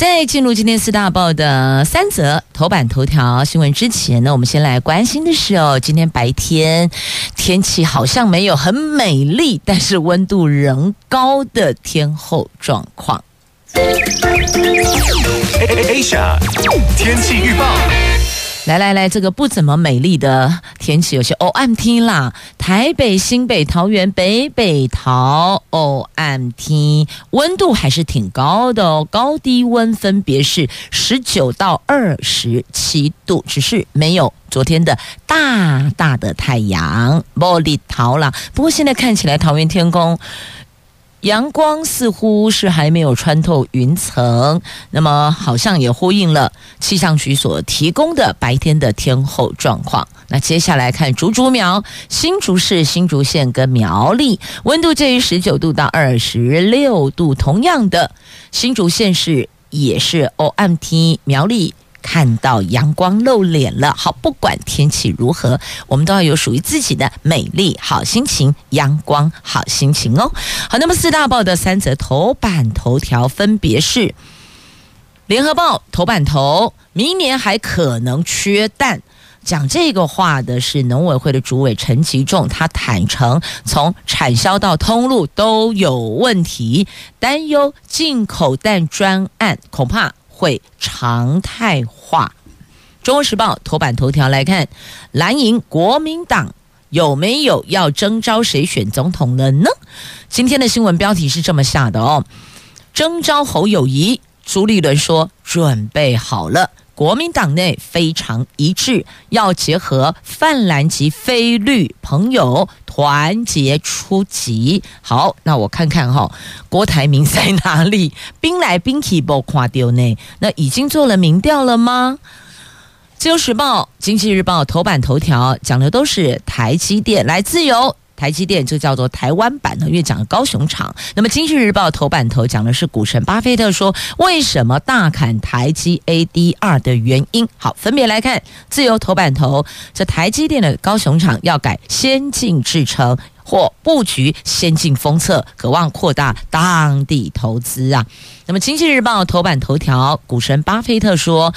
在进入今天四大报的三则头版头条新闻之前呢，我们先来关心的是哦，今天白天天气好像没有很美丽，但是温度仍高的天后状况。Asia 天气预报。来来来，这个不怎么美丽的天气，有些 OMT 啦。台北、新北、桃园、北北桃 OMT，温度还是挺高的哦，高低温分别是十九到二十七度，只是没有昨天的大大的太阳，玻璃桃啦。不过现在看起来，桃园天空。阳光似乎是还没有穿透云层，那么好像也呼应了气象局所提供的白天的天候状况。那接下来看竹竹苗、新竹市、新竹县跟苗栗，温度介于十九度到二十六度，同样的新竹县市也是 OMT 苗栗。看到阳光露脸了，好，不管天气如何，我们都要有属于自己的美丽好心情，阳光好心情哦。好，那么四大报的三则头版头条分别是：《联合报》头版头，明年还可能缺蛋。讲这个话的是农委会的主委陈吉仲，他坦承从产销到通路都有问题，担忧进口蛋专案恐怕。会常态化。中国时报头版头条来看，蓝营国民党有没有要征召谁选总统了呢？今天的新闻标题是这么下的哦：征召侯友谊，朱立伦说准备好了。国民党内非常一致，要结合泛蓝及非绿朋友团结出击。好，那我看看哈、哦，郭台铭在哪里？兵来兵去不看到呢？那已经做了民调了吗？自由时报、经济日报头版头条讲的都是台积电，来自由。台积电就叫做台湾版的，因为讲高雄厂。那么《经济日报》头版头讲的是股神巴菲特说，为什么大砍台积 ADR 的原因。好，分别来看自由头版头，这台积电的高雄厂要改先进制程或布局先进封测，渴望扩大当地投资啊。那么《经济日报》头版头条，股神巴菲特说，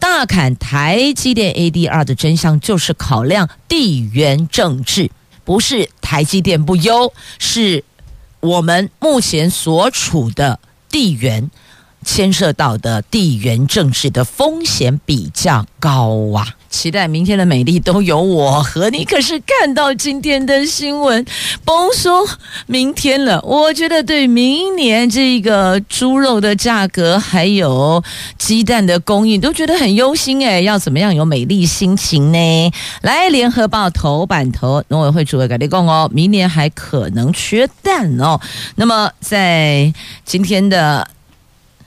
大砍台积电 ADR 的真相就是考量地缘政治。不是台积电不优，是我们目前所处的地缘牵涉到的地缘政治的风险比较高啊。期待明天的美丽都有我和你。可是看到今天的新闻，甭说明天了，我觉得对明年这个猪肉的价格还有鸡蛋的供应都觉得很忧心哎，要怎么样有美丽心情呢？来，联合报头版头，农委会主委跟你讲哦，明年还可能缺蛋哦。那么在今天的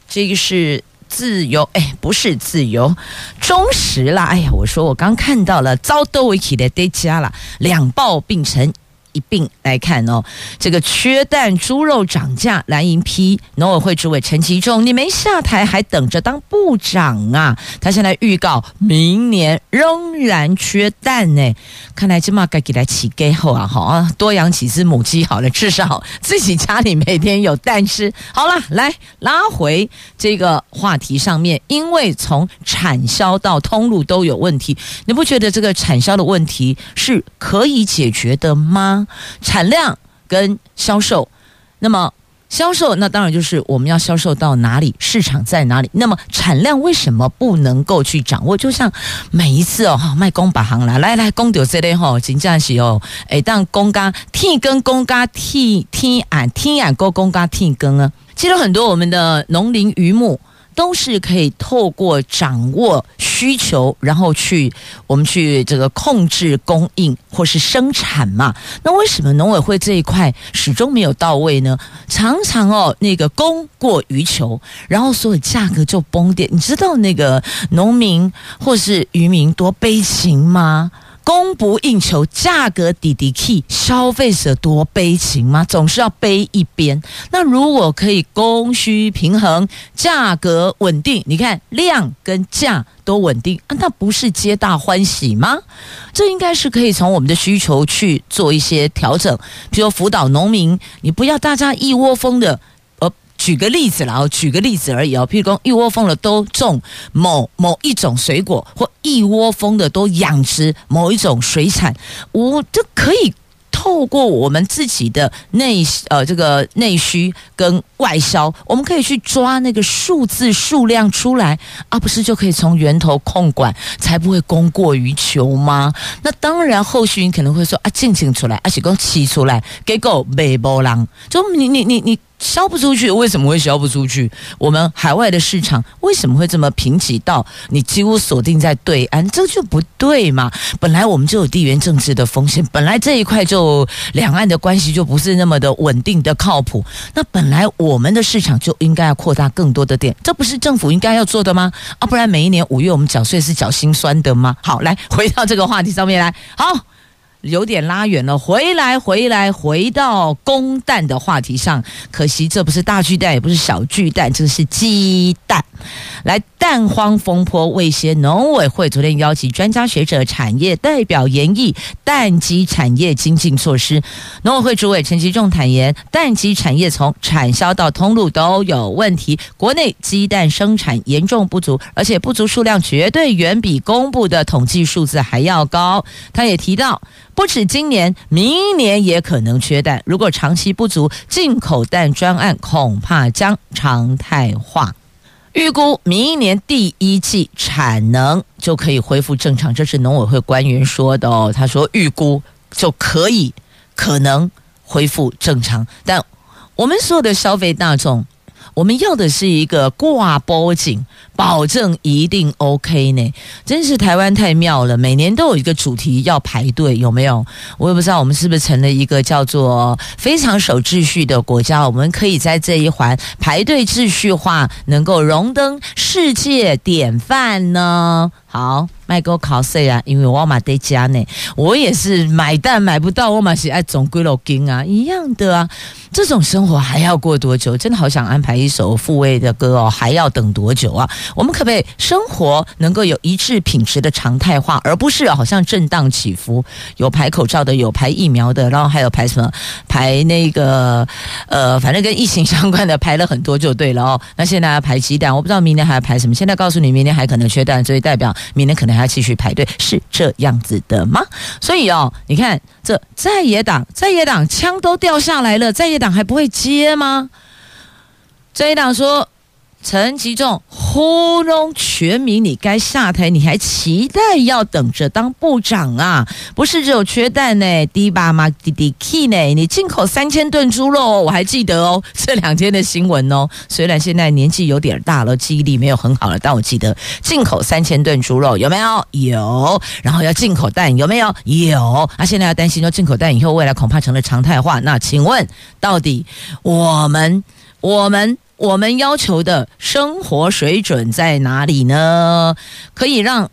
这个是。自由哎，不是自由，忠实啦！哎呀，我说我刚看到了，遭多维奇的叠加了，两爆并成。一并来看哦，这个缺蛋猪肉涨价，蓝营批农委会主委陈吉仲，你没下台还等着当部长啊？他现在预告明年仍然缺蛋呢，看来这么该给他起给后啊，好啊，多养几只母鸡好了，至少自己家里每天有蛋吃。好了，来拉回这个话题上面，因为从产销到通路都有问题，你不觉得这个产销的问题是可以解决的吗？产量跟销售，那么销售那当然就是我们要销售到哪里，市场在哪里。那么产量为什么不能够去掌握？就像每一次哦，哈卖公把行啦，来来公丢这类吼，真正是哦，哎当公家天跟公家天天俺天俺公公家天跟啊。其实很多我们的农林渔牧。都是可以透过掌握需求，然后去我们去这个控制供应或是生产嘛。那为什么农委会这一块始终没有到位呢？常常哦，那个供过于求，然后所有价格就崩跌。你知道那个农民或是渔民多悲情吗？供不应求，价格低低 key，消费者多悲情吗？总是要悲一边。那如果可以供需平衡，价格稳定，你看量跟价都稳定，啊，那不是皆大欢喜吗？这应该是可以从我们的需求去做一些调整，比如辅导农民，你不要大家一窝蜂的。举个例子啦，哦，举个例子而已哦。譬如说，一窝蜂的都种某某一种水果，或一窝蜂的都养殖某一种水产，我这可以透过我们自己的内呃这个内需跟外销，我们可以去抓那个数字数量出来，而、不是就可以从源头控管，才不会供过于求吗？那当然，后续你可能会说啊，进进出来，而且供起出来，结果没波浪，就你你你你。销不出去，为什么会销不出去？我们海外的市场为什么会这么贫瘠到你几乎锁定在对岸？这就不对嘛！本来我们就有地缘政治的风险，本来这一块就两岸的关系就不是那么的稳定的靠谱。那本来我们的市场就应该要扩大更多的点，这不是政府应该要做的吗？啊，不然每一年五月我们缴税是缴心酸的吗？好，来回到这个话题上面来，好。有点拉远了，回来，回来，回到公蛋的话题上。可惜这不是大巨蛋，也不是小巨蛋，这是鸡蛋。来，蛋荒风波未歇，农委会昨天邀请专家学者、产业代表研议蛋鸡产业精进措施。农委会主委陈吉仲坦言，蛋鸡产业从产销到通路都有问题，国内鸡蛋生产严重不足，而且不足数量绝对远比公布的统计数字还要高。他也提到。不止今年，明年也可能缺蛋。如果长期不足，进口蛋专案恐怕将常态化。预估明年第一季产能就可以恢复正常，这是农委会官员说的哦。他说预估就可以可能恢复正常，但我们所有的消费大众。我们要的是一个挂脖颈，保证一定 OK 呢。真是台湾太妙了，每年都有一个主题要排队，有没有？我也不知道我们是不是成了一个叫做非常守秩序的国家。我们可以在这一环排队秩序化，能够荣登世界典范呢？好。卖给我考试啊，因为我嘛在家呢，我也是买蛋买不到，我嘛是爱总归了金啊，一样的啊。这种生活还要过多久？真的好想安排一首复位的歌哦，还要等多久啊？我们可不可以生活能够有一致品质的常态化，而不是好像震荡起伏？有排口罩的，有排疫苗的，然后还有排什么？排那个呃，反正跟疫情相关的排了很多就对了哦。那现在要排鸡蛋，我不知道明年还要排什么。现在告诉你，明年还可能缺蛋，所以代表明年可能还要。继续排队是这样子的吗？所以哦，你看这在野党，在野党枪都掉下来了，在野党还不会接吗？在野党说。陈吉仲糊弄全民，你该下台，你还期待要等着当部长啊？不是只有缺蛋呢，低巴嘛滴滴 key 呢？你进口三千吨猪肉，我还记得哦，这两天的新闻哦。虽然现在年纪有点大了，记忆力没有很好了，但我记得进口三千吨猪肉有没有？有。然后要进口蛋有没有？有。啊，现在要担心说进口蛋以后未来恐怕成了常态化。那请问，到底我们我们？我们要求的生活水准在哪里呢？可以让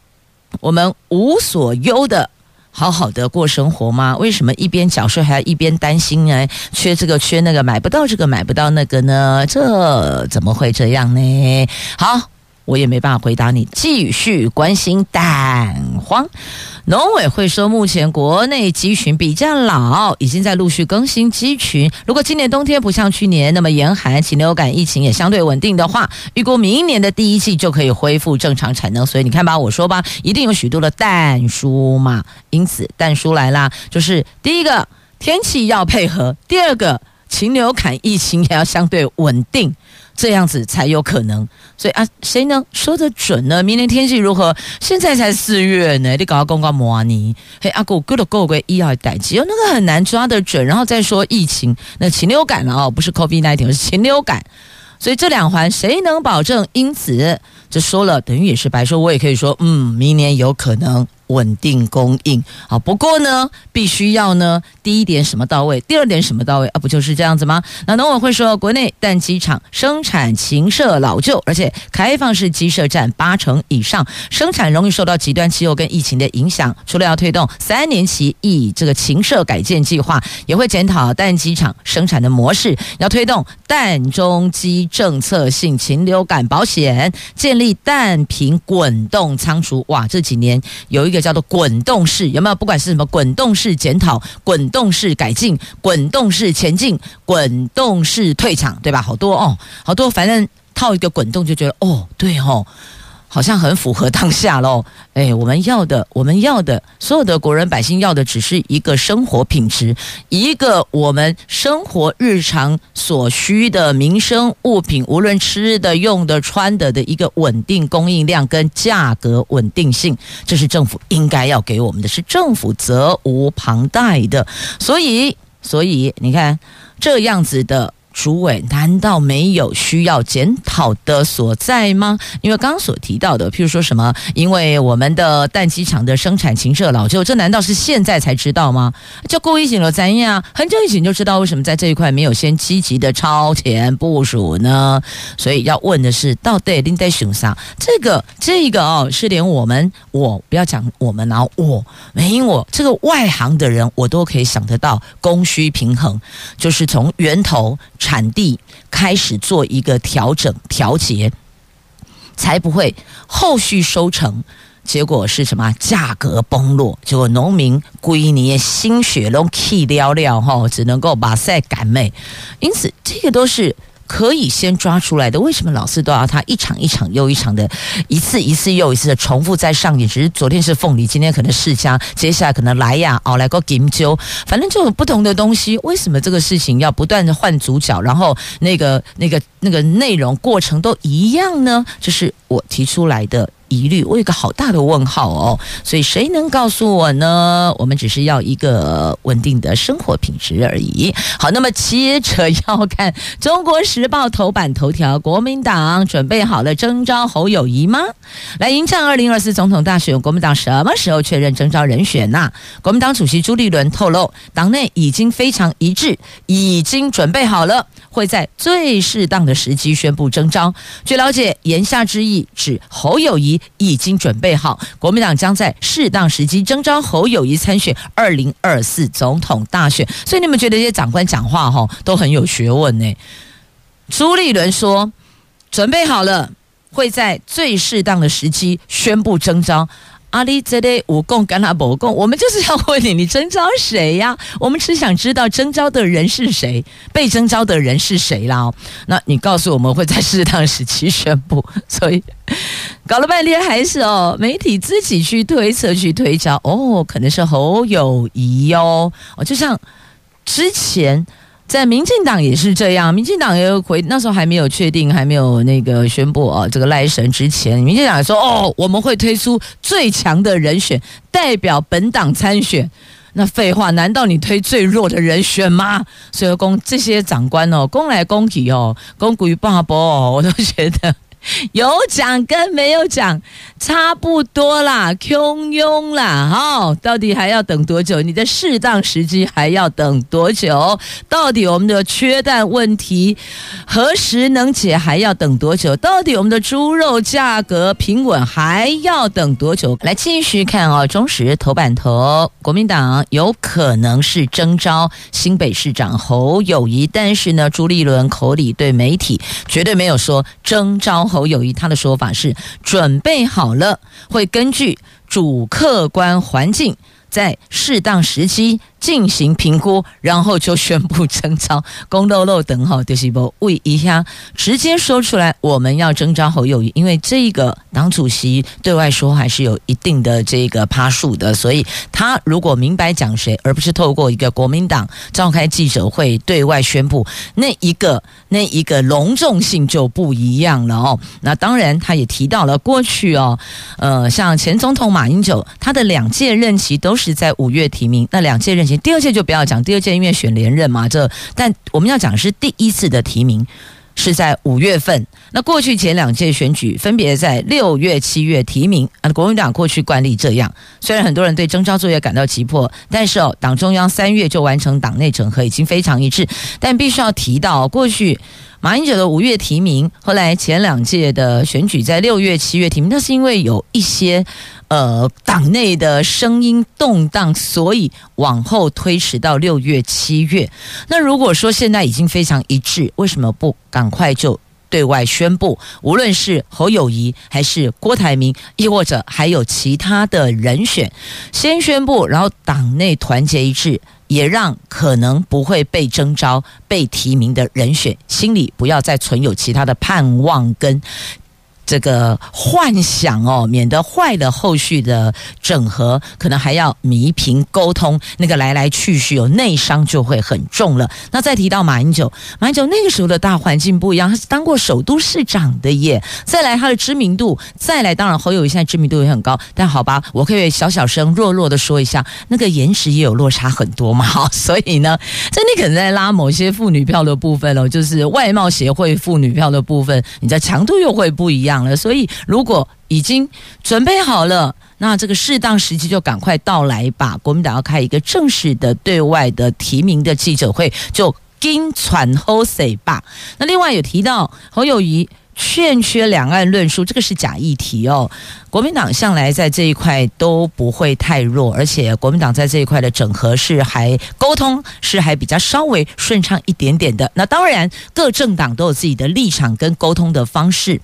我们无所忧的好好的过生活吗？为什么一边缴税还要一边担心呢？缺这个缺那个，买不到这个买不到那个呢？这怎么会这样呢？好。我也没办法回答你。继续关心蛋荒，农委会说，目前国内鸡群比较老，已经在陆续更新鸡群。如果今年冬天不像去年那么严寒，禽流感疫情也相对稳定的话，预估明年的第一季就可以恢复正常产能。所以你看吧，我说吧，一定有许多的蛋书嘛。因此，蛋书来啦，就是第一个天气要配合，第二个禽流感疫情也要相对稳定。这样子才有可能，所以啊，谁能说得准呢？明年天气如何？现在才四月呢，你搞个公告模拟，嘿，阿古哥的各位医药代志，有那个很难抓得准。然后再说疫情，那禽流感了哦，不是 COVID-19，是禽流感。所以这两环谁能保证？因此，这说了等于也是白说。我也可以说，嗯，明年有可能。稳定供应，好，不过呢，必须要呢，第一点什么到位，第二点什么到位啊？不就是这样子吗？那农委会说，国内蛋鸡场生产禽舍老旧，而且开放式鸡舍占八成以上，生产容易受到极端气候跟疫情的影响。除了要推动三年期以这个禽舍改建计划，也会检讨蛋鸡场生产的模式，要推动蛋中鸡政策性禽流感保险，建蛋坪滚动仓储。哇，这几年有一个。叫做滚动式，有没有？不管是什么滚动式检讨、滚动式改进、滚动式前进、滚动式退场，对吧？好多哦，好多，反正套一个滚动就觉得哦，对哦。好像很符合当下喽，哎，我们要的，我们要的，所有的国人百姓要的，只是一个生活品质，一个我们生活日常所需的民生物品，无论吃的、用的、穿的的一个稳定供应量跟价格稳定性，这是政府应该要给我们的，是政府责无旁贷的。所以，所以你看这样子的。主委难道没有需要检讨的所在吗？因为刚刚所提到的，譬如说什么，因为我们的蛋鸡场的生产禽舍老旧，这难道是现在才知道吗？就故意请了咱呀，很久以前就知道为什么在这一块没有先积极的超前部署呢？所以要问的是，到底您在想啥？这个这个哦，是连我们我不要讲我们啊，我没我这个外行的人，我都可以想得到供需平衡，就是从源头。产地开始做一个调整调节，才不会后续收成，结果是什么？价格崩落，结果农民归你心血都气了了哈，只能够把赛赶妹。因此，这个都是。可以先抓出来的，为什么老是都要他一场一场又一场的，一次一次又一次的重复在上演？只是昨天是凤梨，今天可能是释迦，接下来可能来呀，哦来个金鸠，反正就有不同的东西。为什么这个事情要不断的换主角，然后那个那个那个内容过程都一样呢？这是我提出来的。疑虑，我有个好大的问号哦，所以谁能告诉我呢？我们只是要一个稳定的生活品质而已。好，那么接着要看《中国时报》头版头条：国民党准备好了征召侯友谊吗？来迎战二零二四总统大选，国民党什么时候确认征召人选呢、国民党主席朱立伦透露，党内已经非常一致，已经准备好了，会在最适当的时机宣布征召。据了解，言下之意指侯友谊已经准备好，国民党将在适当时机征召侯友谊参选二零二四总统大选。所以你们觉得这些长官讲话哈都很有学问呢？朱立伦说准备好了，会在最适当的时机宣布征召。阿里这里无共跟他不共，我们就是要问你，你征召谁呀？我们只想知道征召的人是谁，被征召的人是谁啦。哦那你告诉我们会在适当时期宣布，所以搞了半天还是哦，媒体自己去推测去推敲哦，可能是侯友谊哦，哦，就像之前。在民进党也是这样，民进党也有回，那时候还没有确定，还没有那个宣布哦，这个赖神之前，民进党说哦，我们会推出最强的人选代表本党参选。那废话，难道你推最弱的人选吗？所以公这些长官哦，公来公去哦，公归爸爸哦，我都觉得。有讲跟没有讲差不多啦，汹庸啦，哦，到底还要等多久？你的适当时机还要等多久？到底我们的缺蛋问题何时能解？还要等多久？到底我们的猪肉价格平稳还要等多久？来继续看哦，中时头版头，国民党有可能是征召新北市长侯友谊，但是呢，朱立伦口里对媒体绝对没有说征召。侯友谊他的说法是准备好了，会根据主客观环境，在适当时机。进行评估，然后就宣布征召。公漏漏等候，就是不为一下直接说出来，我们要征召侯友宜，因为这个党主席对外说还是有一定的这个趴数的，所以他如果明白讲谁，而不是透过一个国民党召开记者会对外宣布，那一个那一个隆重性就不一样了哦。那当然，他也提到了过去哦，呃，像前总统马英九，他的两届任期都是在五月提名，那两届任第二届就不要讲，第二届因为选连任嘛，这但我们要讲是第一次的提名是在五月份。那过去前两届选举分别在六月、七月提名啊。国民党过去惯例这样，虽然很多人对征召作业感到急迫，但是哦，党中央三月就完成党内整合，已经非常一致。但必须要提到，过去马英九的五月提名，后来前两届的选举在六月、七月提名，那是因为有一些呃党内的声音动荡，所以往后推迟到六月、七月。那如果说现在已经非常一致，为什么不赶快就？对外宣布，无论是侯友谊还是郭台铭，亦或者还有其他的人选，先宣布，然后党内团结一致，也让可能不会被征召、被提名的人选心里不要再存有其他的盼望跟。这个幻想哦，免得坏了后续的整合，可能还要弥平沟通，那个来来去去有内伤就会很重了。那再提到马英九，马英九那个时候的大环境不一样，他是当过首都市长的耶。再来他的知名度，再来当然侯友宜现在知名度也很高，但好吧，我可以小小声弱弱的说一下，那个颜值也有落差很多嘛。好，所以呢，这你可能在拉某些妇女票的部分哦，就是外貌协会妇女票的部分，你的强度又会不一样。了所以，如果已经准备好了，那这个适当时机就赶快到来吧。国民党要开一个正式的对外的提名的记者会，就跟传后谁吧。那另外有提到侯友宜欠缺两岸论述，这个是假议题哦。国民党向来在这一块都不会太弱，而且国民党在这一块的整合是还沟通是还比较稍微顺畅一点点的。那当然，各政党都有自己的立场跟沟通的方式。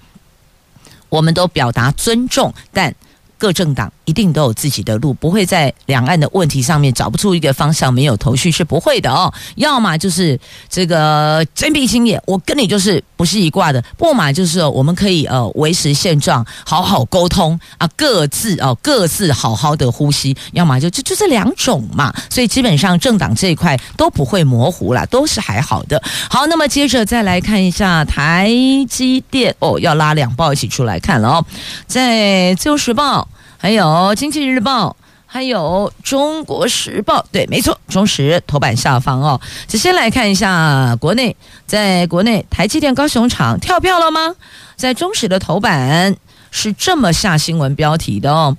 我们都表达尊重，但各政党一定都有自己的路，不会在两岸的问题上面找不出一个方向，没有头绪是不会的哦。要么就是这个真凭心眼，我跟你就是不是一挂的；不嘛就是我们可以呃维持现状，好好沟通啊，各自哦各自好好的呼吸。要么就就就这两种嘛，所以基本上政党这一块都不会模糊啦，都是还好的。好，那么接着再来看一下台积电哦，要拉两报一起出来看了哦，在自由时报。还有《经济日报》，还有《中国时报》，对，没错，中时头版下方哦。就先来看一下国内，在国内台积电高雄厂跳票了吗？在中时的头版是这么下新闻标题的哦。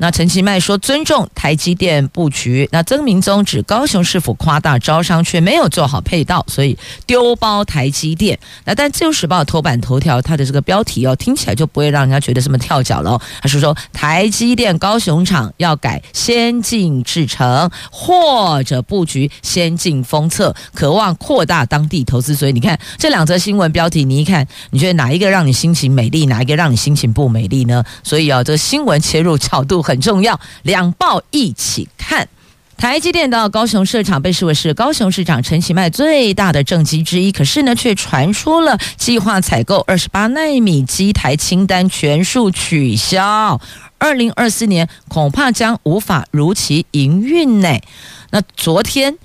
那陈其迈说尊重台积电布局，那曾明宗指高雄市府夸大招商，却没有做好配套，所以丢包台积电。那但自由时报头版头条，它的这个标题哦，听起来就不会让人家觉得这么跳脚了哦。他是说台积电高雄厂要改先进制程，或者布局先进封测，渴望扩大当地投资。所以你看这两则新闻标题，你一看，你觉得哪一个让你心情美丽，哪一个让你心情不美丽呢？所以啊，这个新闻切入角度。很重要，两报一起看。台积电的高雄设厂被视为是高雄市长陈其迈最大的政绩之一，可是呢，却传出了计划采购二十八纳米机台清单全数取消，二零二四年恐怕将无法如期营运呢。那昨天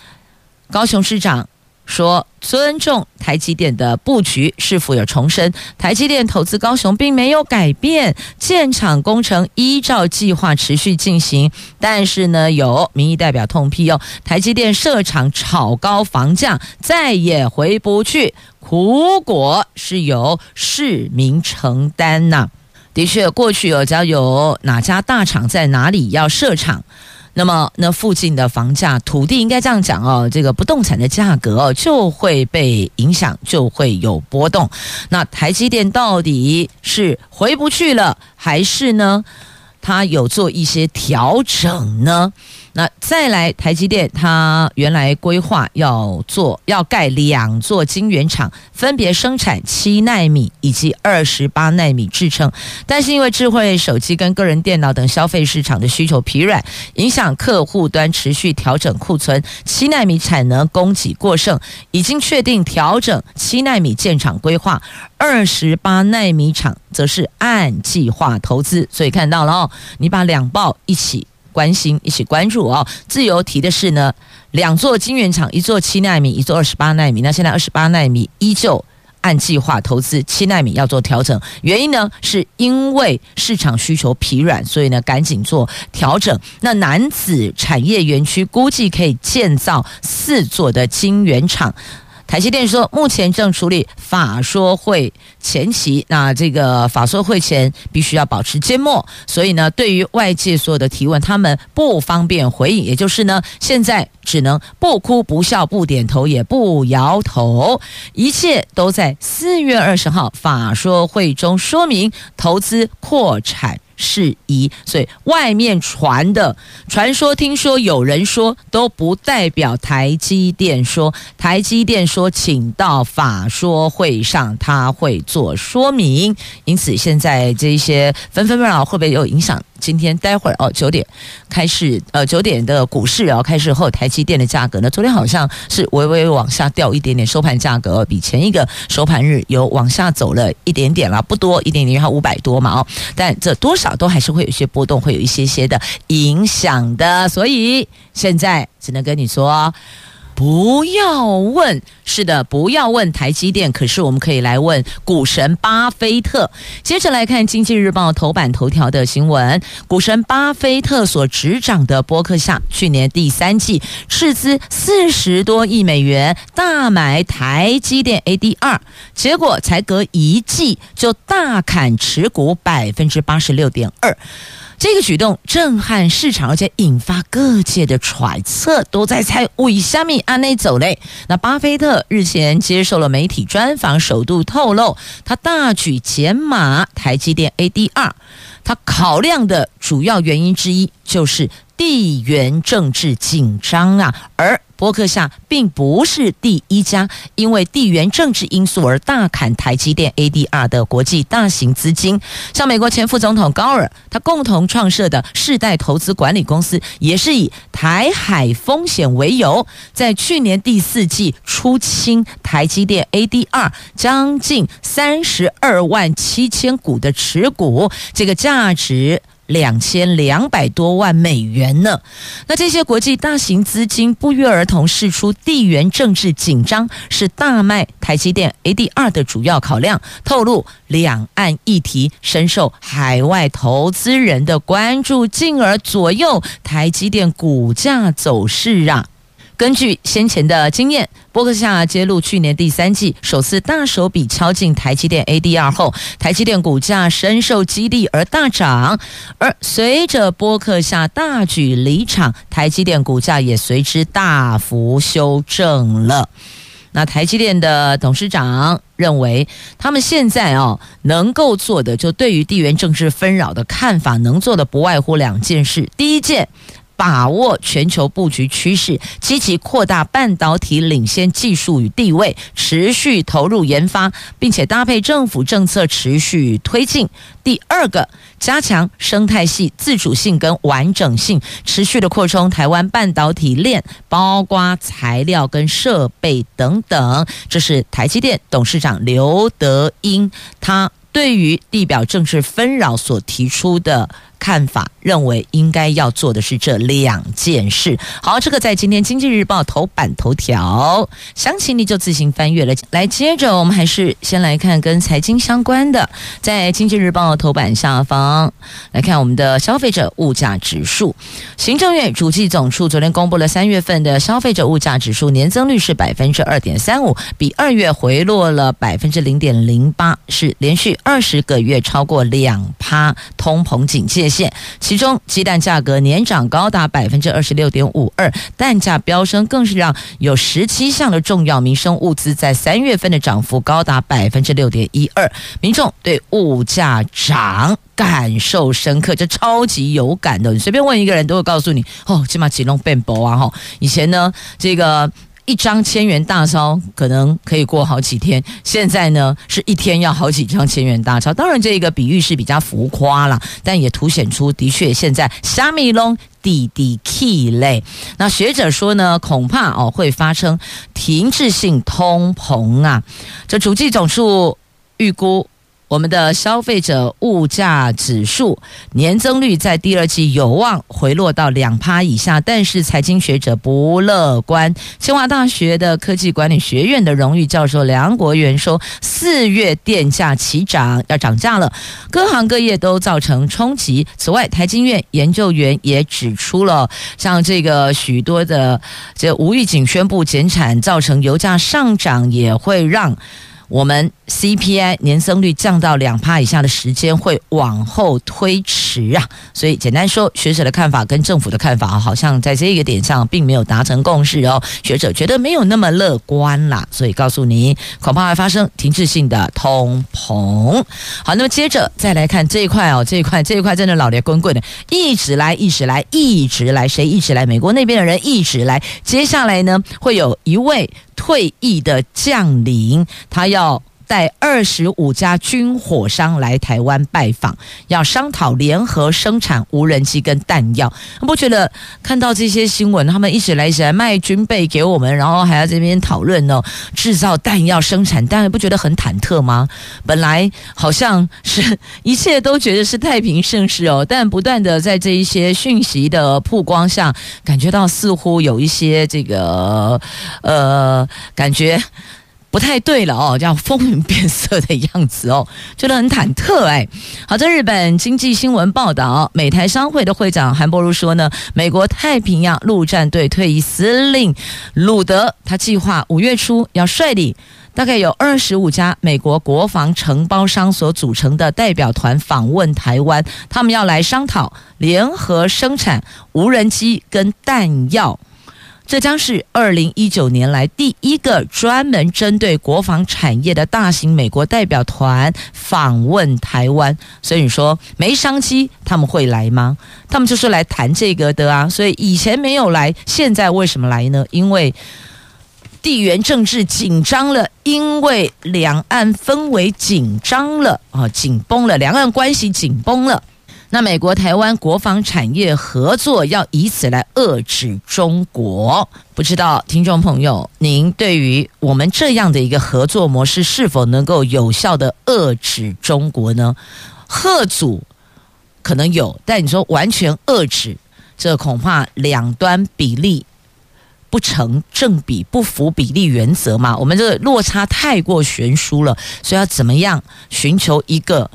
高雄市长。说尊重台积电的布局，是否有重申？台积电投资高雄并没有改变，建厂工程依照计划持续进行。但是呢，有民意代表痛批哦，台积电设厂炒高房价，再也回不去，苦果是由市民承担呐。的确，过去有只要有哪家大厂在哪里要设厂。那么，那附近的房价、土地应该这样讲哦，这个不动产的价格哦就会被影响，就会有波动。那台积电到底是回不去了，还是呢？它有做一些调整呢？那再来，台积电它原来规划要做要盖两座晶圆厂，分别生产七纳米以及二十八纳米制程，但是因为智慧手机跟个人电脑等消费市场的需求疲软，影响客户端持续调整库存，七纳米产能供给过剩，已经确定调整七纳米建厂规划，二十八纳米厂则是按计划投资。所以看到了哦，你把两报一起。关心一起关注哦。自由提的是呢，两座晶圆厂，一座七纳米，一座二十八纳米。那现在二十八纳米依旧按计划投资，七纳米要做调整。原因呢，是因为市场需求疲软，所以呢赶紧做调整。那男子产业园区估计可以建造四座的晶圆厂。台积电说，目前正处理法说会前期，那这个法说会前必须要保持缄默，所以呢，对于外界所有的提问，他们不方便回应，也就是呢，现在只能不哭不笑不点头也不摇头，一切都在四月二十号法说会中说明投资扩产。事宜，所以外面传的传说、听说有人说都不代表台积电说。台积电说，请到法说会上，他会做说明。因此，现在这些纷纷扰扰会不会有影响？今天待会儿哦，九点开始，呃，九点的股市要开始后，台积电的价格呢，昨天好像是微微往下掉一点点，收盘价格比前一个收盘日有往下走了一点点啦，不多一点点，还五百多嘛哦，但这多少都还是会有一些波动，会有一些些的影响的，所以现在只能跟你说。不要问，是的，不要问台积电。可是我们可以来问股神巴菲特。接着来看《经济日报》头版头条的新闻：股神巴菲特所执掌的波克夏，去年第三季斥资四十多亿美元大买台积电 ADR，结果才隔一季就大砍持股百分之八十六点二。这个举动震撼市场，而且引发各界的揣测，都在猜为虾米安内走嘞。那巴菲特日前接受了媒体专访，首度透露，他大举减码台积电 ADR，他考量的主要原因之一就是地缘政治紧张啊，而。波克夏并不是第一家因为地缘政治因素而大砍台积电 ADR 的国际大型资金，像美国前副总统高尔，他共同创设的世代投资管理公司，也是以台海风险为由，在去年第四季出清台积电 ADR 将近三十二万七千股的持股，这个价值。两千两百多万美元呢。那这些国际大型资金不约而同释出地缘政治紧张是大卖台积电 ADR 的主要考量，透露两岸议题深受海外投资人的关注，进而左右台积电股价走势啊。根据先前的经验，波克夏揭露去年第三季首次大手笔敲进台积电 ADR 后，台积电股价深受激励而大涨，而随着波克夏大举离场，台积电股价也随之大幅修正了。那台积电的董事长认为，他们现在哦能够做的，就对于地缘政治纷扰的看法，能做的不外乎两件事。第一件。把握全球布局趋势，积极扩大半导体领先技术与地位，持续投入研发，并且搭配政府政策持续推进。第二个，加强生态系自主性跟完整性，持续的扩充台湾半导体链，包括材料跟设备等等。这是台积电董事长刘德英，他对于地表政治纷扰所提出的。看法认为应该要做的是这两件事。好，这个在今天《经济日报》头版头条，详情你就自行翻阅了。来，接着我们还是先来看跟财经相关的，在《经济日报》头版下方来看我们的消费者物价指数。行政院主计总处昨天公布了三月份的消费者物价指数年增率是百分之二点三五，比二月回落了百分之零点零八，是连续二十个月超过两趴通膨警戒现。其中，鸡蛋价格年涨高达百分之二十六点五二，蛋价飙升更是让有十七项的重要民生物资在三月份的涨幅高达百分之六点一二。民众对物价涨感受深刻，这超级有感的。你随便问一个人都会告诉你，哦，起码启动变薄啊！哈，以前呢，这个。一张千元大钞可能可以过好几天，现在呢是一天要好几张千元大钞。当然，这个比喻是比较浮夸了，但也凸显出的确现在虾米龙滴滴 key 类。那学者说呢，恐怕哦会发生停滞性通膨啊。这主计总数预估。我们的消费者物价指数年增率在第二季有望回落到两趴以下，但是财经学者不乐观。清华大学的科技管理学院的荣誉教授梁国元说，四月电价齐涨，要涨价了，各行各业都造成冲击。此外，台经院研究员也指出了，像这个许多的这无预警宣布减产，造成油价上涨，也会让。我们 CPI 年增率降到两趴以下的时间会往后推迟啊，所以简单说，学者的看法跟政府的看法好像在这个点上并没有达成共识哦。学者觉得没有那么乐观啦，所以告诉你，恐怕会发生停滞性的通膨。好，那么接着再来看这一块哦，这一块这一块真的老烈滚滚的，一直来，一直来，一直来，谁一直来？美国那边的人一直来。接下来呢，会有一位。退役的将领，他要带二十五家军火商来台湾拜访，要商讨联合生产无人机跟弹药。不觉得看到这些新闻，他们一直来一直来卖军备给我们，然后还要这边讨论呢，制造弹药生产，但不觉得很忐忑吗？本来好像是一切都觉得是太平盛世哦，但不断的在这一些讯息的曝光下，感觉到似乎有一些这个呃感觉。不太对了哦，叫风云变色的样子哦，觉得很忐忑哎。好，在日本经济新闻报道，美台商会的会长韩伯如说呢，美国太平洋陆战队退役司令鲁德，他计划五月初要率领大概有二十五家美国国防承包商所组成的代表团访问台湾，他们要来商讨联合生产无人机跟弹药。这将是二零一九年来第一个专门针对国防产业的大型美国代表团访问台湾，所以你说没商机他们会来吗？他们就是来谈这个的啊，所以以前没有来，现在为什么来呢？因为地缘政治紧张了，因为两岸氛围紧张了啊，紧绷了，两岸关系紧绷了。那美国台湾国防产业合作要以此来遏制中国，不知道听众朋友，您对于我们这样的一个合作模式是否能够有效的遏制中国呢？吓阻可能有，但你说完全遏制，这恐怕两端比例不成正比，不符比例原则嘛。我们这个落差太过悬殊了，所以要怎么样寻求一个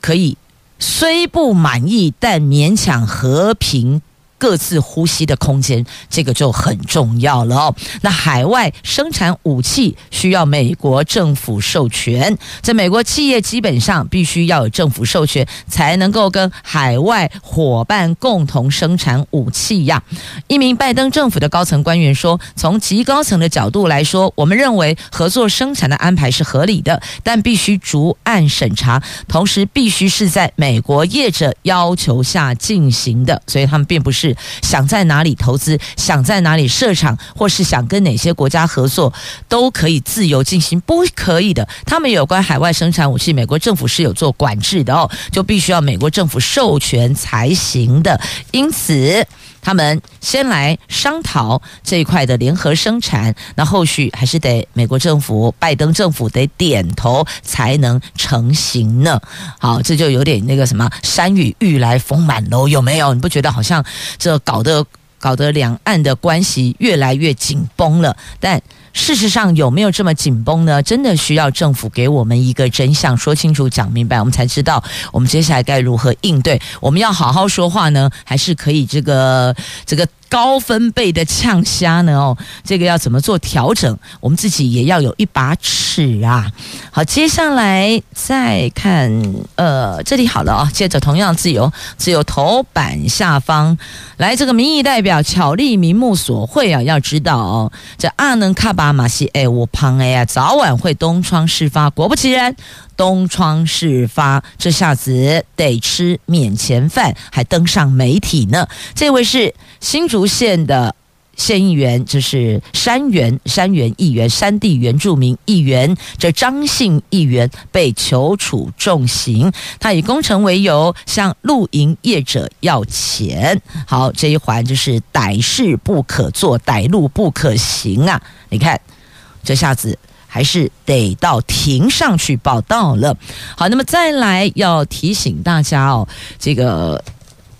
可以。虽不满意，但勉强和平。各自呼吸的空间，这个就很重要了哦。那海外生产武器需要美国政府授权，在美国企业基本上必须要有政府授权，才能够跟海外伙伴共同生产武器呀。一名拜登政府的高层官员说：“从极高层的角度来说，我们认为合作生产的安排是合理的，但必须逐案审查，同时必须是在美国业者要求下进行的。所以他们并不是。”想在哪里投资，想在哪里设厂，或是想跟哪些国家合作，都可以自由进行。不可以的，他们有关海外生产武器，美国政府是有做管制的哦，就必须要美国政府授权才行的。因此，他们先来商讨这一块的联合生产，那后续还是得美国政府、拜登政府得点头才能成型呢。好，这就有点那个什么“山雨欲来风满楼”，有没有？你不觉得好像这搞得搞得两岸的关系越来越紧绷了？但事实上有没有这么紧绷呢？真的需要政府给我们一个真相，说清楚、讲明白，我们才知道我们接下来该如何应对。我们要好好说话呢，还是可以这个这个？高分贝的呛虾呢？哦，这个要怎么做调整？我们自己也要有一把尺啊！好，接下来再看，呃，这里好了啊。接着同样自由，自由头版下方来这个民意代表巧立名目所会啊，要知道哦，这阿能卡巴马西哎，我胖哎呀，早晚会东窗事发。果不其然。东窗事发，这下子得吃免钱饭，还登上媒体呢。这位是新竹县的县议员，就是山原山原议员，山地原住民议员。这张姓议员被求处重刑，他以工程为由向露营业者要钱。好，这一环就是歹事不可做，歹路不可行啊！你看，这下子。还是得到庭上去报道了。好，那么再来要提醒大家哦，这个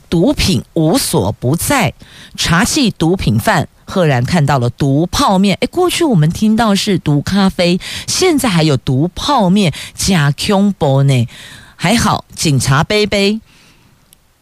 毒品无所不在，查缉毒品犯。赫然看到了毒泡面，诶，过去我们听到是毒咖啡，现在还有毒泡面加恐怖呢。还好警察杯杯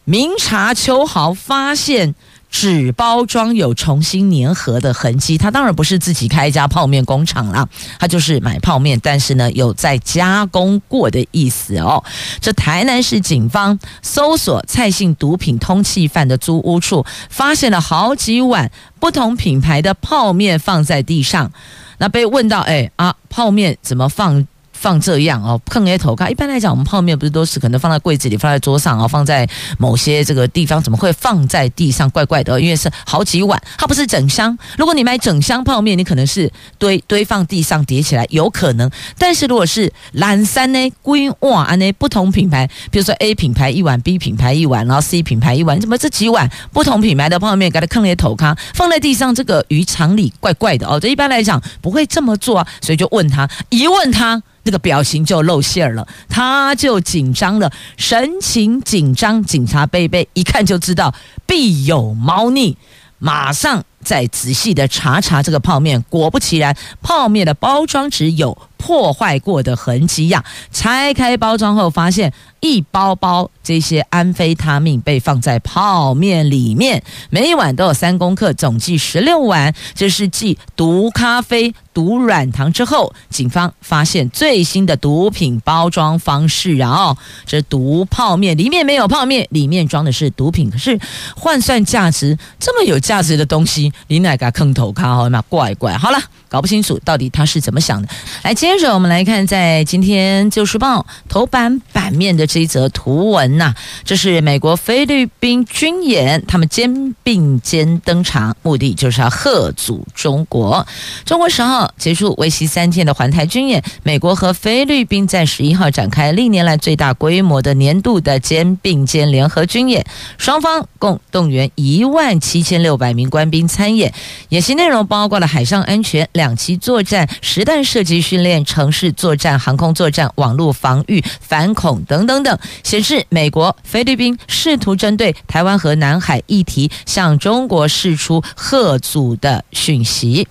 明察秋毫，发现。纸包装有重新粘合的痕迹，他当然不是自己开一家泡面工厂啦，他就是买泡面，但是呢有在加工过的意思哦。这台南市警方搜索蔡姓毒品通缉犯的租屋处，发现了好几碗不同品牌的泡面放在地上。那被问到，哎啊，泡面怎么放？放这样哦，碰一头卡。一般来讲，我们泡面不是都是可能放在柜子里，放在桌上哦，放在某些这个地方，怎么会放在地上？怪怪的，因为是好几碗，它不是整箱。如果你买整箱泡面，你可能是堆堆放地上叠起来，有可能。但是如果是懒三呢，规碗呢，不同品牌，比如说 A 品牌一碗，B 品牌一碗，然后 C 品牌一碗，怎么这几碗不同品牌的泡面给它碰一头咖，放在地上，这个于常理怪怪的哦。这一般来讲不会这么做啊，所以就问他，一问他。这个表情就露馅儿了，他就紧张了，神情紧张。警察贝贝一看就知道必有猫腻，马上再仔细的查查这个泡面。果不其然，泡面的包装纸有破坏过的痕迹呀。拆开包装后，发现一包包这些安非他命被放在泡面里面，每一碗都有三公克，总计十六碗。这是继毒咖啡。毒软糖之后，警方发现最新的毒品包装方式，然后这毒泡面里面没有泡面，里面装的是毒品。可是换算价值这么有价值的东西，你哪个坑头卡好嘛？怪怪。好了，搞不清楚到底他是怎么想的。来，接着我们来看，在今天《旧时报》头版版面的这一则图文呐、这是美国菲律宾军演，他们肩并肩登场，目的就是要贺祖中国。中国十号。结束为期三天的环台军演，美国和菲律宾在十一号展开历年来最大规模的年度的肩并肩联合军演，双方共动员一万七千六百名官兵参演。演习内容包括了海上安全、两栖作战、实弹射击训练、城市作战、航空作战、网络防御、反恐等等等等，显示美国、菲律宾试图针对台湾和南海议题向中国释出贺阻的讯息。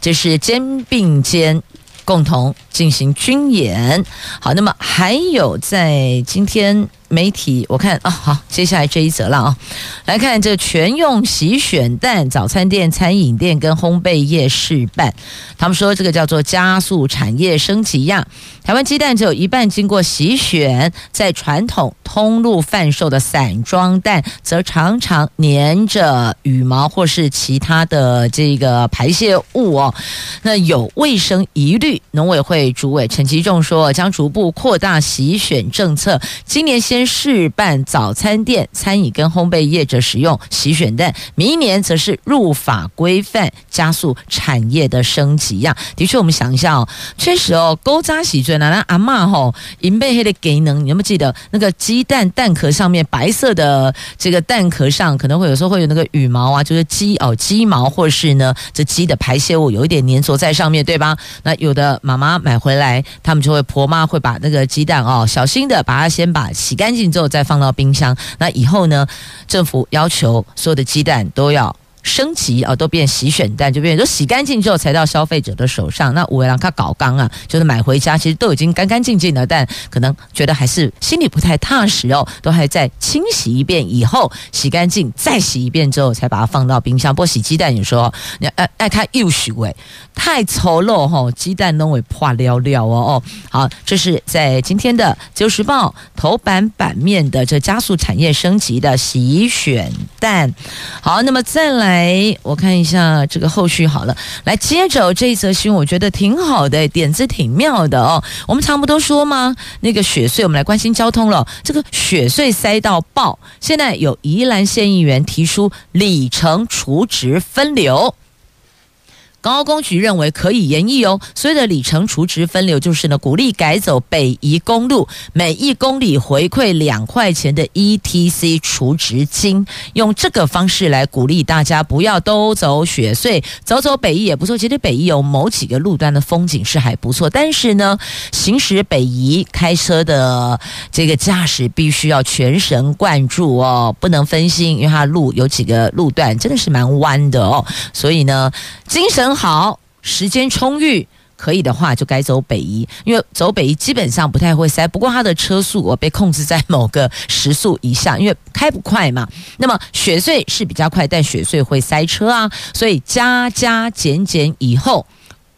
这是肩并肩共同进行军演。好，那么还有在今天。媒体我看啊，好，接下来这一则了啊，来看这全用洗选蛋，早餐店、餐饮店跟烘焙业试办，他们说这个叫做加速产业升级呀。台湾鸡蛋只有一半经过洗选，在传统通路贩售的散装蛋，则常常粘着羽毛或是其他的这个排泄物哦，那有卫生疑虑。农委会主委陈吉仲说，将逐步扩大洗选政策，今年先。先试办早餐店、餐饮跟烘焙业者使用洗选蛋，明年则是入法规范，加速产业的升级呀。的确，我们想一下哦，确实哦，勾扎洗最难。那阿嬷吼，银背黑的给能，你有没有记得那个鸡蛋蛋壳上面白色的这个蛋壳上，可能会有时候会有那个羽毛啊，就是鸡哦鸡毛，或是呢这鸡的排泄物有一点粘着在上面，对吧？那有的妈妈买回来，他们就会婆妈会把那个鸡蛋哦，小心的把它先把洗干。干净之后再放到冰箱。那以后呢？政府要求所有的鸡蛋都要。升级啊，都变洗选蛋，就变成洗干净之后才到消费者的手上。那五位郎他搞刚啊，就是买回家其实都已经干干净净的，但可能觉得还是心里不太踏实哦，都还在清洗一遍以后洗干净，再洗一遍之后才把它放到冰箱。不洗鸡蛋有时候你爱爱看又许味太丑陋哈，鸡蛋都会破了了哦哦。好，这是在今天的《旧时报》头版版面的这加速产业升级的洗选蛋。好，那么再来。来，我看一下这个后续好了。来，接着这一则新闻，我觉得挺好的，点子挺妙的哦。我们常不都说吗？那个雪穗，我们来关心交通了。这个雪穗塞到爆，现在有宜兰县议员提出里程储值分流。高工局认为可以研议哦。所谓的里程除值分流，就是呢鼓励改走北宜公路，每一公里回馈两块钱的 ETC 除值金，用这个方式来鼓励大家不要都走雪隧，走走北宜也不错。其实北宜有某几个路段的风景是还不错，但是呢，行驶北宜开车的这个驾驶必须要全神贯注哦，不能分心，因为它路有几个路段真的是蛮弯的哦，所以呢，精神好，时间充裕，可以的话就该走北宜，因为走北宜基本上不太会塞，不过它的车速我被控制在某个时速以下，因为开不快嘛。那么雪隧是比较快，但雪隧会塞车啊，所以加加减减以后。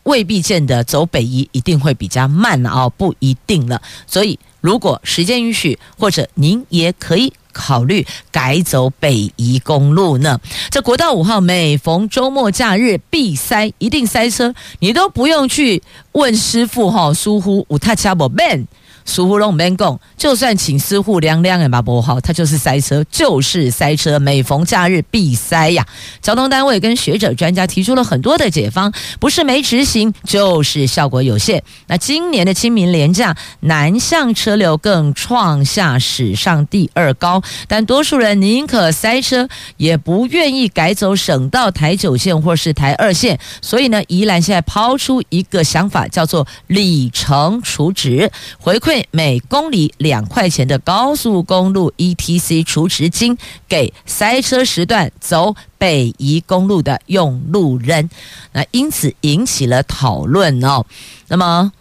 未必见得走北宜一定会比较慢哦，不一定了。所以如果时间允许，或者您也可以考虑改走北宜公路呢。这国道五号每逢周末假日必塞，一定塞车，你都不用去问师傅哈，疏忽五太恰不 man。疏忽龙门贡，就算请师傅量量也把不好，他就是塞车，就是塞车，每逢假日必塞呀。交通单位跟学者专家提出了很多的解方，不是没执行，就是效果有限。那今年的清明连假，南向车流更创下史上第二高，但多数人宁可塞车，也不愿意改走省道台九线或是台二线。所以呢，宜兰现在抛出一个想法，叫做里程储值回馈。每公里两块钱的高速公路 ETC 储值金给塞车时段走北宜公路的用路人，那因此引起了讨论哦。那么，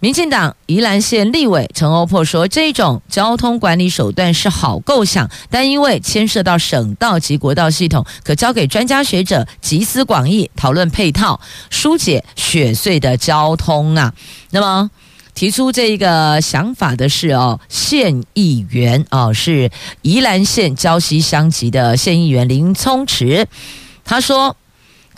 民进党宜兰县立委陈欧珀说，这种交通管理手段是好构想，但因为牵涉到省道及国道系统，可交给专家学者集思广益讨论配套，疏解雪隧的交通啊。那么。提出这一个想法的是哦，县议员哦，是宜兰县礁溪乡籍的县议员林聪池，他说。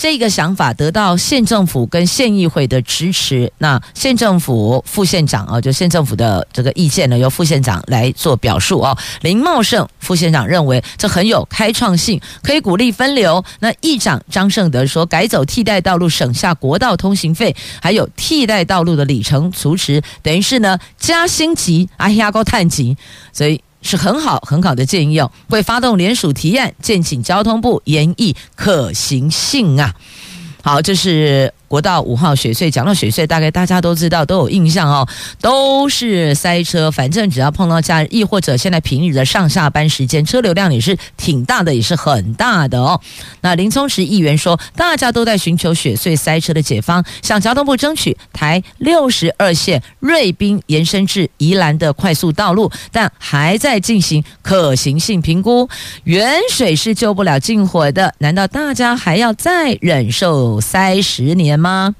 这个想法得到县政府跟县议会的支持。那县政府副县长啊，就县政府的这个意见呢，由副县长来做表述哦。林茂盛副县长认为这很有开创性，可以鼓励分流。那议长张胜德说，改走替代道路，省下国道通行费，还有替代道路的里程储值，等于是呢加星级啊，压高碳级，所以。是很好很好的建议哦，会发动联署提案，建请交通部研议可行性啊。好，这是。国道五号雪隧，讲到雪隧，大概大家都知道，都有印象哦，都是塞车。反正只要碰到假日，亦或者现在平日的上下班时间，车流量也是挺大的，也是很大的哦。那林聪池议员说，大家都在寻求雪隧塞车的解方，向交通部争取台六十二线瑞滨延伸至宜兰的快速道路，但还在进行可行性评估。远水是救不了近火的，难道大家还要再忍受塞十年？吗？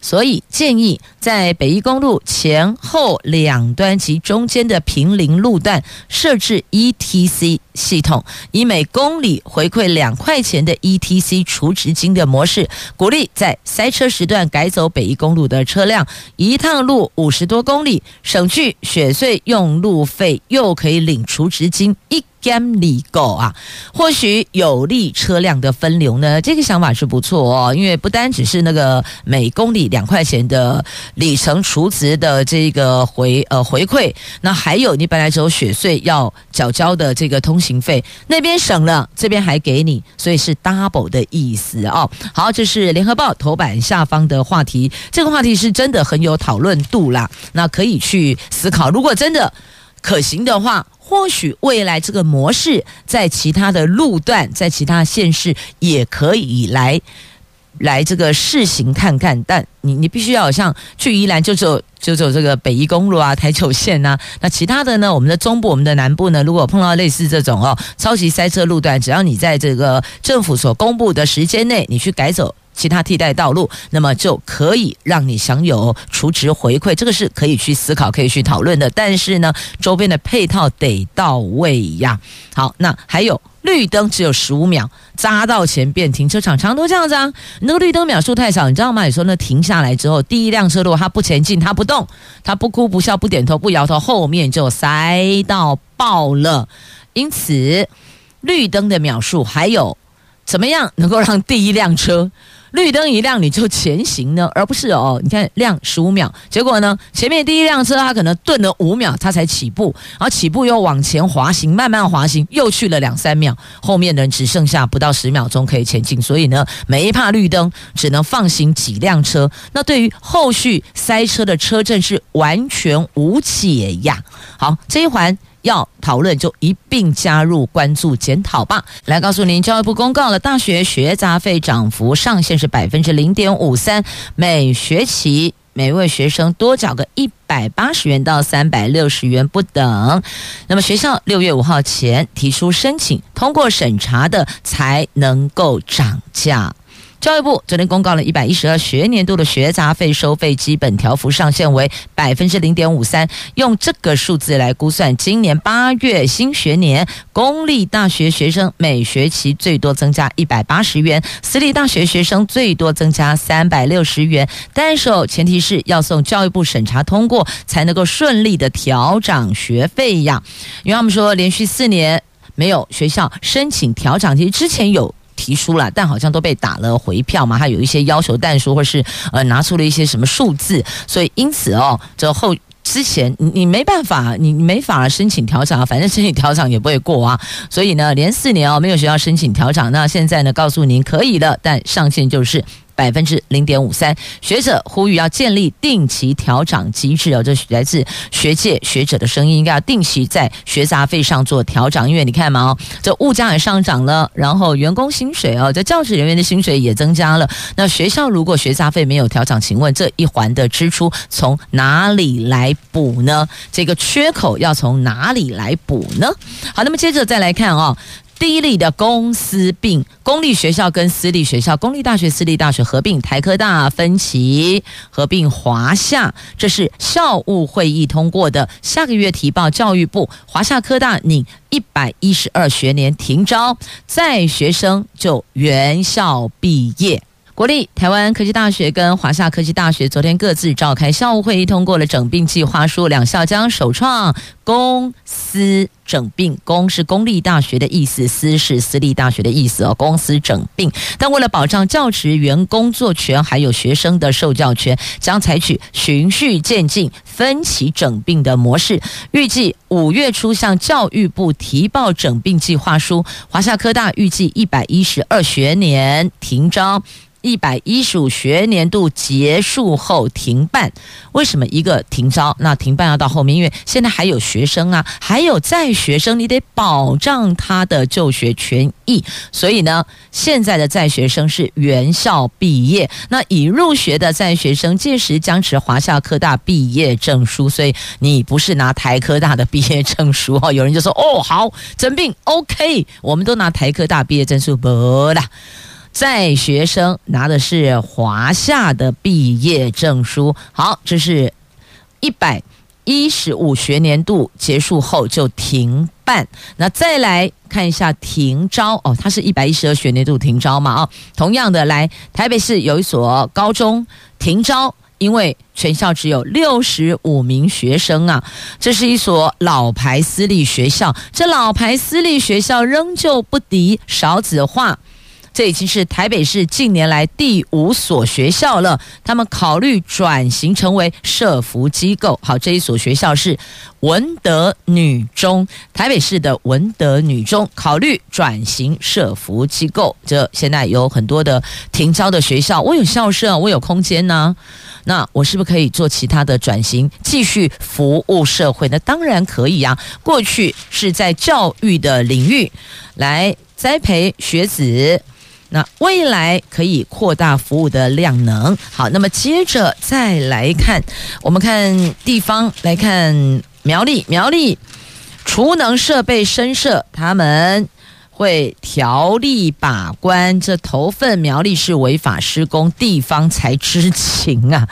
所以建议在北宜公路前后两端及中间的平林路段设置 ETC 系统，以每公里回馈两块钱的 ETC 储值金的模式，鼓励在塞车时段改走北宜公路的车辆，一趟路五十多公里，省去雪隧用路费，又可以领储值金一。监理够啊，或许有利车辆的分流呢。这个想法是不错哦，因为不单只是那个每公里两块钱的里程储值的这个回呃回馈，那还有你本来只有雪隧要缴交的这个通行情费，那边省了，这边还给你，所以是 double 的意思哦。好，这是联合报头版下方的话题，这个话题是真的很有讨论度啦，那可以去思考，如果真的可行的话。或许未来这个模式在其他的路段，在其他县市也可以来来这个试行看看。但你你必须要像去宜兰就走就走这个北宜公路啊、台九线呐、那其他的呢？我们的中部、我们的南部呢？如果碰到类似这种哦超级塞车路段，只要你在这个政府所公布的时间内，你去改走。其他替代道路，那么就可以让你享有储值回馈，这个是可以去思考、可以去讨论的。但是呢，周边的配套得到位呀。好，那还有绿灯只有十五秒，扎到前边停车场常都这样子啊。那个绿灯秒数太少，你知道吗？有时候那停下来之后，第一辆车如果它不前进，它不动，它不哭不笑不点头不摇头，后面就塞到爆了。因此，绿灯的秒数还有怎么样能够让第一辆车？绿灯一亮你就前行呢？而不是哦，你看亮十五秒，结果呢，前面第一辆车它可能顿了五秒，它才起步，然后起步又往前滑行，慢慢滑行，又去了两三秒，后面的人只剩下不到十秒钟可以前进，所以呢，每一帕绿灯只能放行几辆车，那对于后续塞车的车阵是完全无解呀。好，这一环。要讨论就一并加入关注检讨吧。来告诉您，教育部公告了大学学杂费涨幅上限是百分之零点五三，每学期每位学生多缴个一百八十元到三百六十元不等。那么学校六月五号前提出申请，通过审查的才能够涨价。教育部昨天公告了，一百一十二学年度的学杂费收费基本调幅上限为百分之零点五三，用这个数字来估算，今年八月新学年公立大学学生每学期最多增加一百八十元，私立大学学生最多增加三百六十元。但是前提是要送教育部审查通过，才能够顺利的调涨学费呀。因为他们说连续四年没有学校申请调涨，其实之前有。提出了，但好像都被打了回票嘛，还有一些要求但书，或是呃拿出了一些什么数字，所以因此哦，这后之前你你没办法，你没法申请调涨，反正申请调涨也不会过啊，所以呢，连四年哦没有学校申请调涨，那现在呢告诉您可以了，但上限就是。百分之零点五三，学者呼吁要建立定期调涨机制哦，这是来自学界学者的声音，应该要定期在学杂费上做调涨，因为你看嘛哦，这物价也上涨了，然后员工薪水哦，这教职人员的薪水也增加了，那学校如果学杂费没有调涨，请问这一环的支出从哪里来补呢？这个缺口要从哪里来补呢？好，那么接着再来看哦。第一例的公司并，公立学校跟私立学校，公立大学、私立大学合并，台科大分歧合并华夏，这是校务会议通过的。下个月提报教育部，华夏科大拟一百一十二学年停招，在学生就原校毕业。国立台湾科技大学跟华夏科技大学昨天各自召开校务会议，通过了整并计划书，两校将首创公私整并。公是公立大学的意思，私是私立大学的意思哦。公私整并，但为了保障教职员工作权还有学生的受教权，将采取循序渐进、分期整并的模式。预计五月初向教育部提报整并计划书。华夏科大预计一百一十二学年停招。一百一十五学年度结束后停办，为什么一个停招？那停办要到后面，因为现在还有学生啊，还有在学生，你得保障他的就学权益。所以呢，现在的在学生是原校毕业，那已入学的在学生届时将持华夏科大毕业证书。所以你不是拿台科大的毕业证书哦。有人就说：“哦，好，整病 OK，我们都拿台科大毕业证书不啦。”在学生拿的是华夏的毕业证书。好，这是一百一十五学年度结束后就停办。那再来看一下停招哦，它是一百一十二学年度停招嘛？啊，同样的来，台北市有一所高中停招，因为全校只有六十五名学生啊。这是一所老牌私立学校，这老牌私立学校仍旧不敌少子化。这已经是台北市近年来第五所学校了。他们考虑转型成为社福机构。好，这一所学校是文德女中，台北市的文德女中考虑转型社福机构。这现在有很多的停招的学校，我有校舍，我有空间呢。那我是不是可以做其他的转型，继续服务社会？那当然可以啊。过去是在教育的领域来栽培学子。那未来可以扩大服务的量能。好，那么接着再来看，我们看地方来看苗栗，苗栗储能设备深社他们。会条例把关，这头份苗栗市违法施工，地方才知情啊！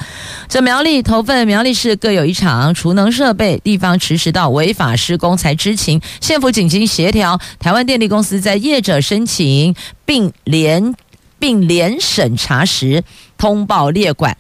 这苗栗头份苗栗市各有一厂储能设备，地方迟迟到违法施工才知情。县府紧急协调，台湾电力公司在业者申请并联并联审查时通报列管。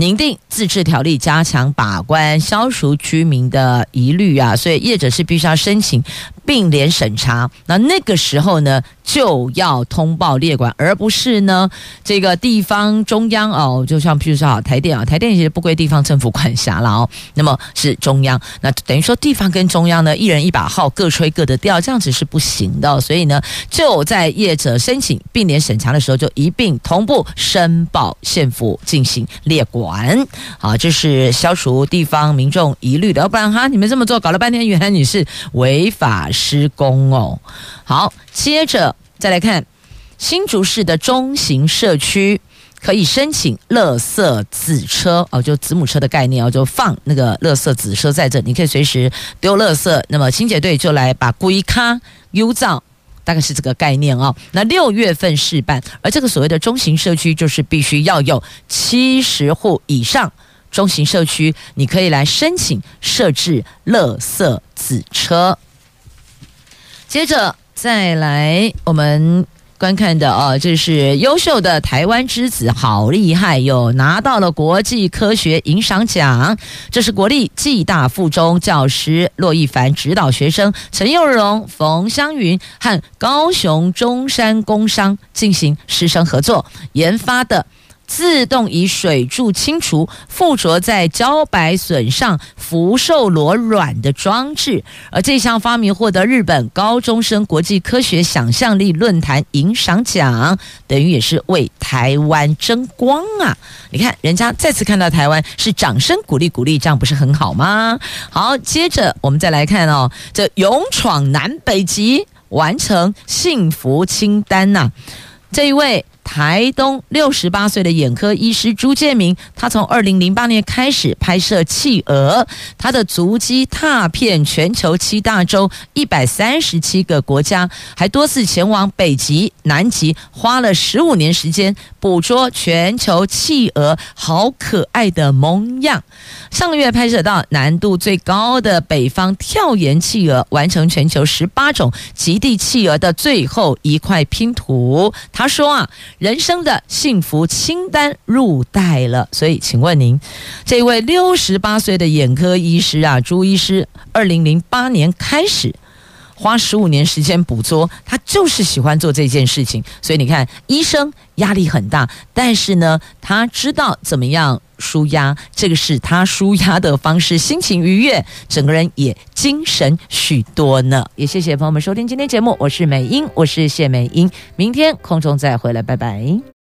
拟定自治条例，加强把关，消除居民的疑虑啊！所以业者是必须要申请并联审查。那那个时候呢，就要通报列管，而不是呢这个地方中央哦，就像譬如说好台电啊，台电其实不归地方政府管辖了哦，那么是中央，那等于说地方跟中央呢一人一把号，各吹各的调，这样子是不行的，所以呢就在业者申请并联审查的时候，就一并同步申报县府进行列管，好，这是消除地方民众疑虑的，要不然哈你们这么做搞了半天，原来你是违法施工哦，好，接着。再来看新竹市的中型社区，可以申请乐色子车哦，就子母车的概念哦，就放那个乐色子车在这，你可以随时丢乐色，那么清洁队就来把龟卡幽造，大概是这个概念哦。那六月份试办，而这个所谓的中型社区，就是必须要有七十户以上中型社区，你可以来申请设置乐色子车。接着。再来，我们观看的哦，这是优秀的台湾之子，好厉害哟！拿到了国际科学银赏奖。这是国立暨大附中教师骆一凡指导学生陈佑荣、冯湘云和高雄中山工商进行师生合作研发的。自动以水柱清除附着在茭白笋上福寿螺卵的装置，而这项发明获得日本高中生国际科学想象力论坛银赏奖，等于也是为台湾争光啊！你看，人家再次看到台湾是掌声鼓励鼓励，这样不是很好吗？好，接着我们再来看哦，这勇闯南北极，完成幸福清单呐、这一位。台东六十八岁的眼科医师朱建明，他从二零零八年开始拍摄企鹅，他的足迹踏遍全球七大洲一百三十七个国家，还多次前往北极、南极，花了十五年时间捕捉全球企鹅好可爱的模样。上个月拍摄到难度最高的北方跳岩企鹅，完成全球十八种极地企鹅的最后一块拼图。他说啊。人生的幸福清单入袋了，所以请问您，这位六十八岁的眼科医师啊，朱医师，二零零八年开始花十五年时间捕捉，他就是喜欢做这件事情。所以你看，医生压力很大，但是呢，他知道怎么样舒压，这个是他舒压的方式，心情愉悦，整个人也精神许多呢。也谢谢朋友们收听今天节目，我是美英，我是谢美英，明天空中再回来，拜拜。